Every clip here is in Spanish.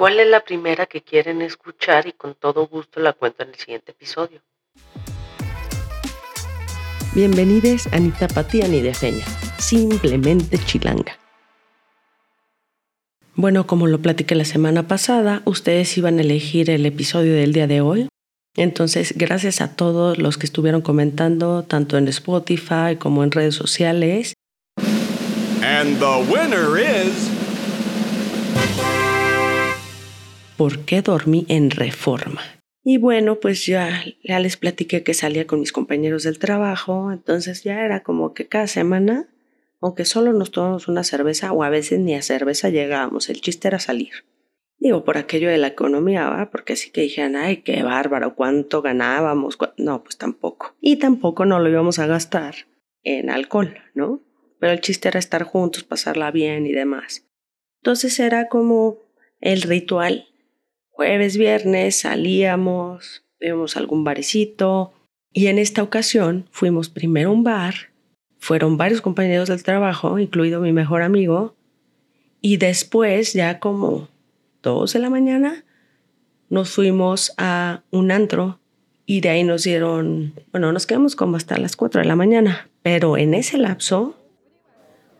cuál es la primera que quieren escuchar y con todo gusto la cuento en el siguiente episodio. Bienvenidos a Ni Tapatía ni de Feña, simplemente chilanga. Bueno, como lo platiqué la semana pasada, ustedes iban a elegir el episodio del día de hoy. Entonces, gracias a todos los que estuvieron comentando, tanto en Spotify como en redes sociales. And the winner is... ¿Por qué dormí en reforma? Y bueno, pues ya, ya les platiqué que salía con mis compañeros del trabajo, entonces ya era como que cada semana, aunque solo nos tomamos una cerveza o a veces ni a cerveza llegábamos, el chiste era salir. Digo, por aquello de la economía, ¿va? porque sí que dijeron, ay, qué bárbaro, cuánto ganábamos. No, pues tampoco. Y tampoco no lo íbamos a gastar en alcohol, ¿no? Pero el chiste era estar juntos, pasarla bien y demás. Entonces era como el ritual jueves, viernes salíamos, íbamos a algún barecito y en esta ocasión fuimos primero a un bar, fueron varios compañeros del trabajo, incluido mi mejor amigo, y después ya como dos de la mañana nos fuimos a un antro y de ahí nos dieron, bueno, nos quedamos como hasta las cuatro de la mañana, pero en ese lapso,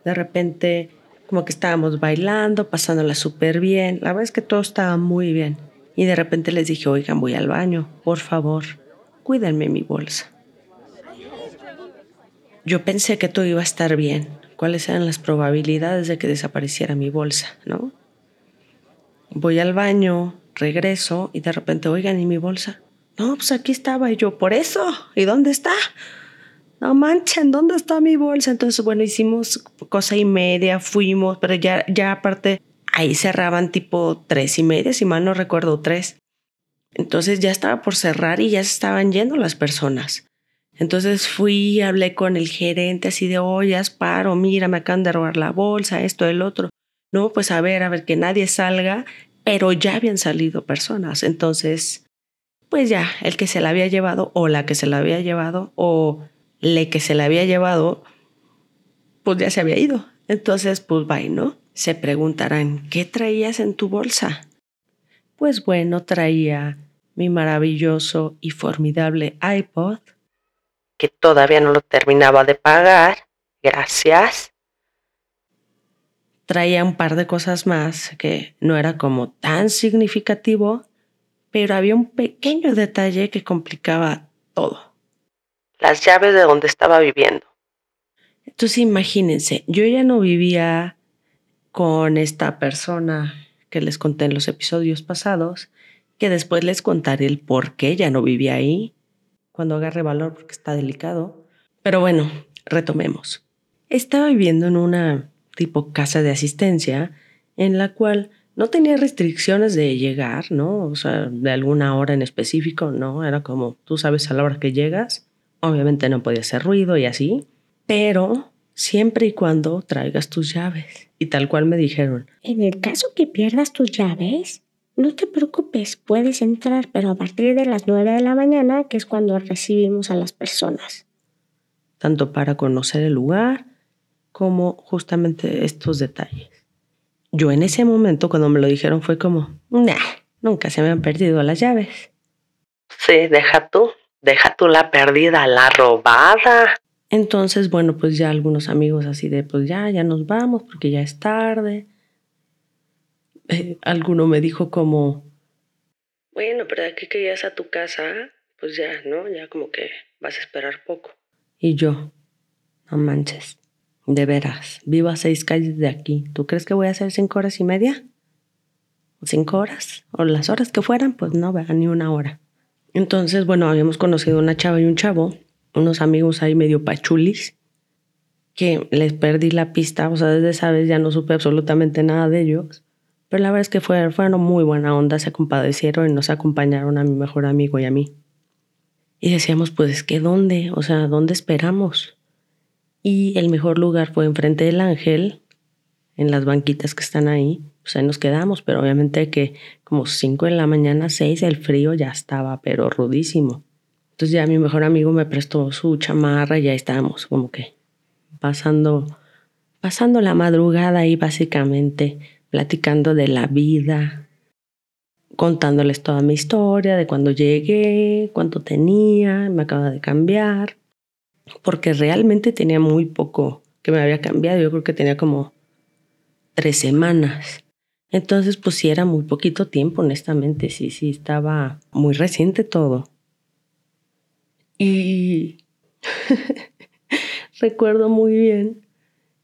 de repente como que estábamos bailando, pasándola súper bien, la verdad es que todo estaba muy bien. Y de repente les dije, oigan, voy al baño, por favor, cuídenme mi bolsa. Yo pensé que todo iba a estar bien. ¿Cuáles eran las probabilidades de que desapareciera mi bolsa, no? Voy al baño, regreso y de repente, oigan, ¿y mi bolsa? No, pues aquí estaba y yo, por eso. ¿Y dónde está? No manchen, ¿dónde está mi bolsa? Entonces, bueno, hicimos cosa y media, fuimos, pero ya, ya aparte ahí cerraban tipo tres y media, si mal no recuerdo, tres. Entonces ya estaba por cerrar y ya se estaban yendo las personas. Entonces fui, hablé con el gerente así de ollas, paro, mira, me acaban de robar la bolsa, esto, el otro. No, pues a ver, a ver, que nadie salga, pero ya habían salido personas. Entonces, pues ya, el que se la había llevado o la que se la había llevado o le que se la había llevado, pues ya se había ido. Entonces, pues bye, ¿no? Se preguntarán, ¿qué traías en tu bolsa? Pues bueno, traía mi maravilloso y formidable iPod, que todavía no lo terminaba de pagar. Gracias. Traía un par de cosas más que no era como tan significativo, pero había un pequeño detalle que complicaba todo. Las llaves de donde estaba viviendo. Entonces imagínense, yo ya no vivía con esta persona que les conté en los episodios pasados, que después les contaré el por qué ya no vivía ahí, cuando agarre valor porque está delicado. Pero bueno, retomemos. Estaba viviendo en una tipo casa de asistencia en la cual no tenía restricciones de llegar, ¿no? O sea, de alguna hora en específico, ¿no? Era como, tú sabes a la hora que llegas. Obviamente no podía hacer ruido y así, pero siempre y cuando traigas tus llaves. Y tal cual me dijeron. En el caso que pierdas tus llaves, no te preocupes, puedes entrar, pero a partir de las 9 de la mañana, que es cuando recibimos a las personas. Tanto para conocer el lugar como justamente estos detalles. Yo en ese momento, cuando me lo dijeron, fue como, nah, nunca se me han perdido las llaves. Sí, deja tú, deja tú la perdida, la robada. Entonces, bueno, pues ya algunos amigos así de, pues ya, ya nos vamos porque ya es tarde. Eh, alguno me dijo como, bueno, pero de aquí que es a tu casa, pues ya, ¿no? Ya como que vas a esperar poco. Y yo, no manches, de veras, vivo a seis calles de aquí. ¿Tú crees que voy a hacer cinco horas y media? ¿Cinco horas? O las horas que fueran, pues no, ni una hora. Entonces, bueno, habíamos conocido una chava y un chavo unos amigos ahí medio pachulis, que les perdí la pista, o sea, desde esa vez ya no supe absolutamente nada de ellos. Pero la verdad es que fueron, fueron muy buena onda, se compadecieron y nos acompañaron a mi mejor amigo y a mí. Y decíamos, pues es que ¿dónde? O sea, ¿dónde esperamos? Y el mejor lugar fue enfrente del ángel, en las banquitas que están ahí. Pues ahí nos quedamos, pero obviamente que como 5 de la mañana, 6, el frío ya estaba, pero rudísimo. Entonces ya mi mejor amigo me prestó su chamarra y ya estábamos como que pasando, pasando la madrugada ahí básicamente, platicando de la vida, contándoles toda mi historia de cuando llegué, cuánto tenía, me acaba de cambiar, porque realmente tenía muy poco que me había cambiado, yo creo que tenía como tres semanas. Entonces, pues sí era muy poquito tiempo, honestamente, sí, sí, estaba muy reciente todo. Y recuerdo muy bien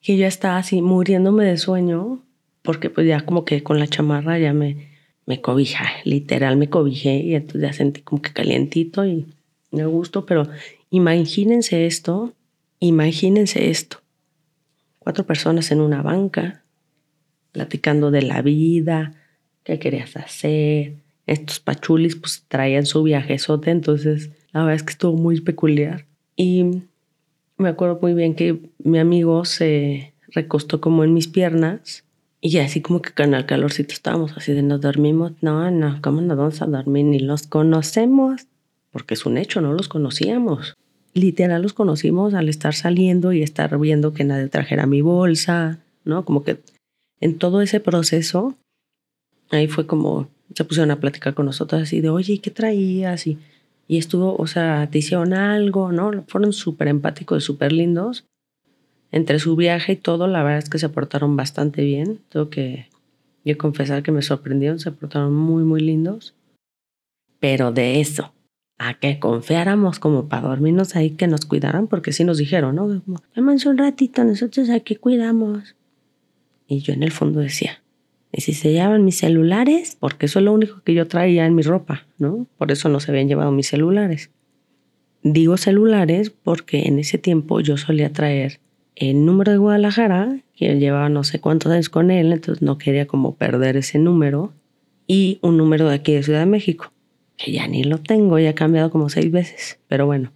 que yo estaba así muriéndome de sueño, porque pues ya como que con la chamarra ya me, me cobija, literal me cobijé y entonces ya sentí como que calientito y me gusto, pero imagínense esto, imagínense esto. Cuatro personas en una banca, platicando de la vida, qué querías hacer. Estos pachulis pues traían su viajezote, entonces la verdad es que estuvo muy peculiar. Y me acuerdo muy bien que mi amigo se recostó como en mis piernas y así como que con el calorcito estábamos así de nos dormimos. No, no, ¿cómo nos vamos a dormir? Ni los conocemos. Porque es un hecho, no los conocíamos. Literal los conocimos al estar saliendo y estar viendo que nadie trajera mi bolsa, ¿no? Como que en todo ese proceso, ahí fue como se pusieron a platicar con nosotros así de, oye, ¿qué traías? Y, y estuvo, o sea, te hicieron algo, ¿no? Fueron súper empáticos súper lindos entre su viaje y todo, la verdad es que se portaron bastante bien. Tengo que yo confesar que me sorprendieron, se portaron muy, muy lindos. Pero de eso, a que confiáramos como para dormirnos ahí, que nos cuidaran, porque sí nos dijeron, ¿no? Como, un ratito, nosotros aquí cuidamos. Y yo en el fondo decía, ¿y si se llevan mis celulares? Porque eso es lo único que yo traía en mi ropa, ¿no? Por eso no se habían llevado mis celulares. Digo celulares porque en ese tiempo yo solía traer el número de Guadalajara, que llevaba no sé cuántos años con él, entonces no quería como perder ese número, y un número de aquí de Ciudad de México, que ya ni lo tengo, ya ha cambiado como seis veces, pero bueno.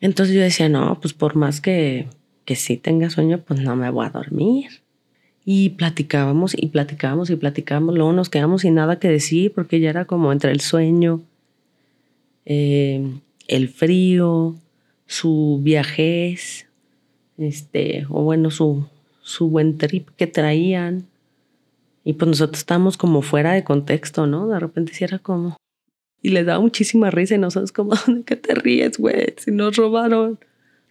Entonces yo decía, no, pues por más que, que sí tenga sueño, pues no me voy a dormir. Y platicábamos y platicábamos y platicábamos, luego nos quedamos sin nada que decir porque ya era como entre el sueño, eh, el frío, su viajez, este, o bueno, su, su buen trip que traían. Y pues nosotros estábamos como fuera de contexto, ¿no? De repente si era como... Y les daba muchísima risa y nosotros como, ¿de qué te ríes, güey? Si nos robaron.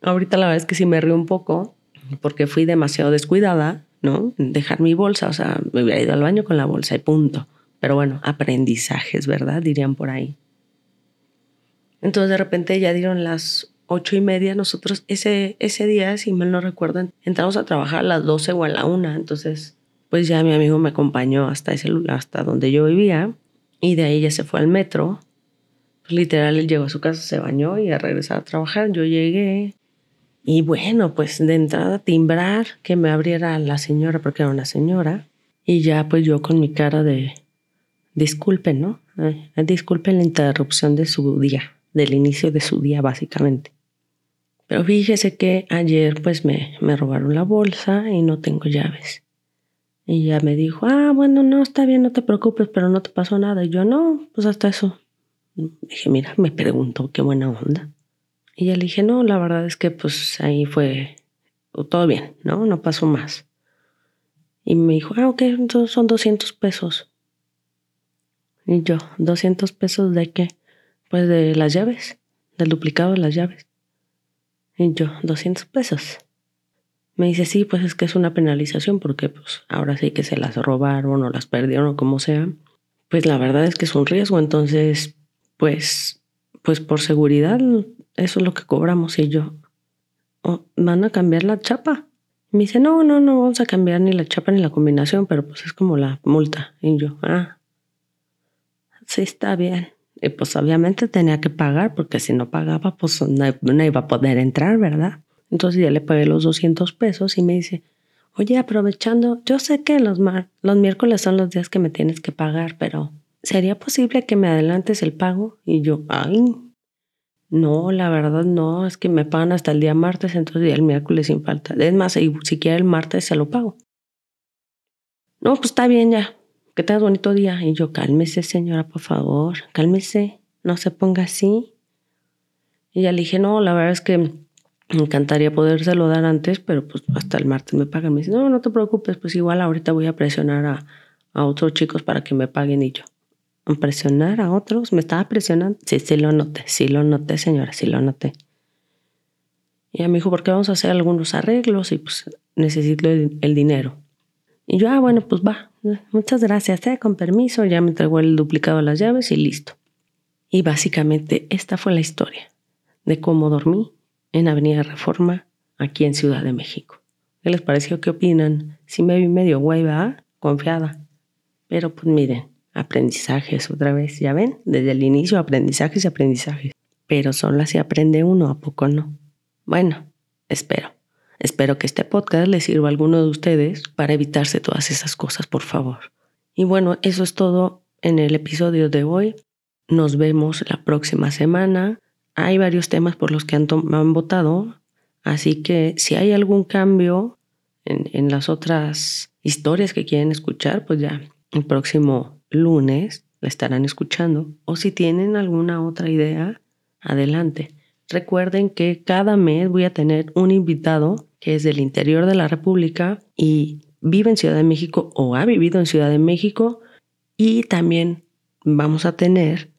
Ahorita la verdad es que sí me río un poco porque fui demasiado descuidada, ¿no? Dejar mi bolsa, o sea, me hubiera ido al baño con la bolsa y punto. Pero bueno, aprendizajes, ¿verdad? Dirían por ahí. Entonces de repente ya dieron las ocho y media, nosotros ese, ese día, si mal no recuerdo, entramos a trabajar a las doce o a la una. Entonces, pues ya mi amigo me acompañó hasta, ese, hasta donde yo vivía y de ahí ya se fue al metro. Pues, literal, llegó a su casa, se bañó y a regresar a trabajar. Yo llegué y bueno, pues de entrada timbrar que me abriera la señora, porque era una señora. Y ya pues yo con mi cara de disculpen, ¿no? disculpen la interrupción de su día, del inicio de su día básicamente. Pero fíjese que ayer pues me, me robaron la bolsa y no tengo llaves. Y ya me dijo, ah, bueno, no, está bien, no te preocupes, pero no te pasó nada. Y yo, no, pues hasta eso. Dije, mira, me preguntó qué buena onda. Y ya dije, no, la verdad es que pues ahí fue todo bien, ¿no? No pasó más. Y me dijo, ah, ok, entonces son 200 pesos. Y yo, ¿200 pesos de qué? Pues de las llaves, del duplicado de las llaves. Y yo, 200 pesos. Me dice, sí, pues es que es una penalización porque pues ahora sí que se las robaron o las perdieron o como sea. Pues la verdad es que es un riesgo, entonces pues pues por seguridad eso es lo que cobramos y yo oh, van a cambiar la chapa. Me dice, "No, no, no vamos a cambiar ni la chapa ni la combinación, pero pues es como la multa." Y yo, "Ah. Sí está bien." Y pues obviamente tenía que pagar porque si no pagaba pues no, iba a poder entrar, ¿verdad? Entonces ya le pagué los 200 pesos y me dice, oye, aprovechando, yo sé que los, los miércoles son los días que me tienes que pagar, pero ¿sería posible que me adelantes el pago? Y yo, ay, no, la verdad no, es que me pagan hasta el día martes, entonces el miércoles sin falta. Es más, si el martes se lo pago. No, pues está bien ya que tengas bonito día. Y yo, cálmese, señora, por favor, cálmese, no se ponga así. Y ya le dije, no, la verdad es que me encantaría podérselo dar antes, pero pues hasta el martes me pagan. Me dice, no, no te preocupes, pues igual ahorita voy a presionar a, a otros chicos para que me paguen y yo. Presionar a otros. Me estaba presionando. Sí, sí lo noté, sí lo noté, señora, sí lo noté. Y ella me dijo, porque vamos a hacer algunos arreglos y pues necesito el, dinero. Y yo, ah, bueno, pues va, muchas gracias, eh, con permiso, ya me entregó el duplicado de las llaves y listo. Y básicamente esta fue la historia de cómo dormí en Avenida Reforma, aquí en Ciudad de México. ¿Qué les pareció? ¿Qué opinan? Si me vi medio hueva, confiada. Pero pues miren, aprendizajes otra vez, ya ven, desde el inicio aprendizajes y aprendizajes. Pero solo así aprende uno, ¿a poco no? Bueno, espero. Espero que este podcast les sirva a alguno de ustedes para evitarse todas esas cosas, por favor. Y bueno, eso es todo en el episodio de hoy. Nos vemos la próxima semana. Hay varios temas por los que han, han votado, así que si hay algún cambio en, en las otras historias que quieren escuchar, pues ya el próximo lunes la estarán escuchando. O si tienen alguna otra idea, adelante. Recuerden que cada mes voy a tener un invitado que es del interior de la República y vive en Ciudad de México o ha vivido en Ciudad de México y también vamos a tener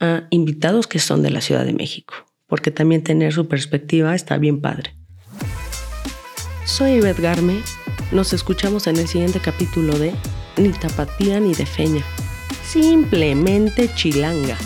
a invitados que son de la Ciudad de México, porque también tener su perspectiva está bien padre. Soy Ivette Garme, nos escuchamos en el siguiente capítulo de Ni tapatía ni de feña, simplemente chilanga.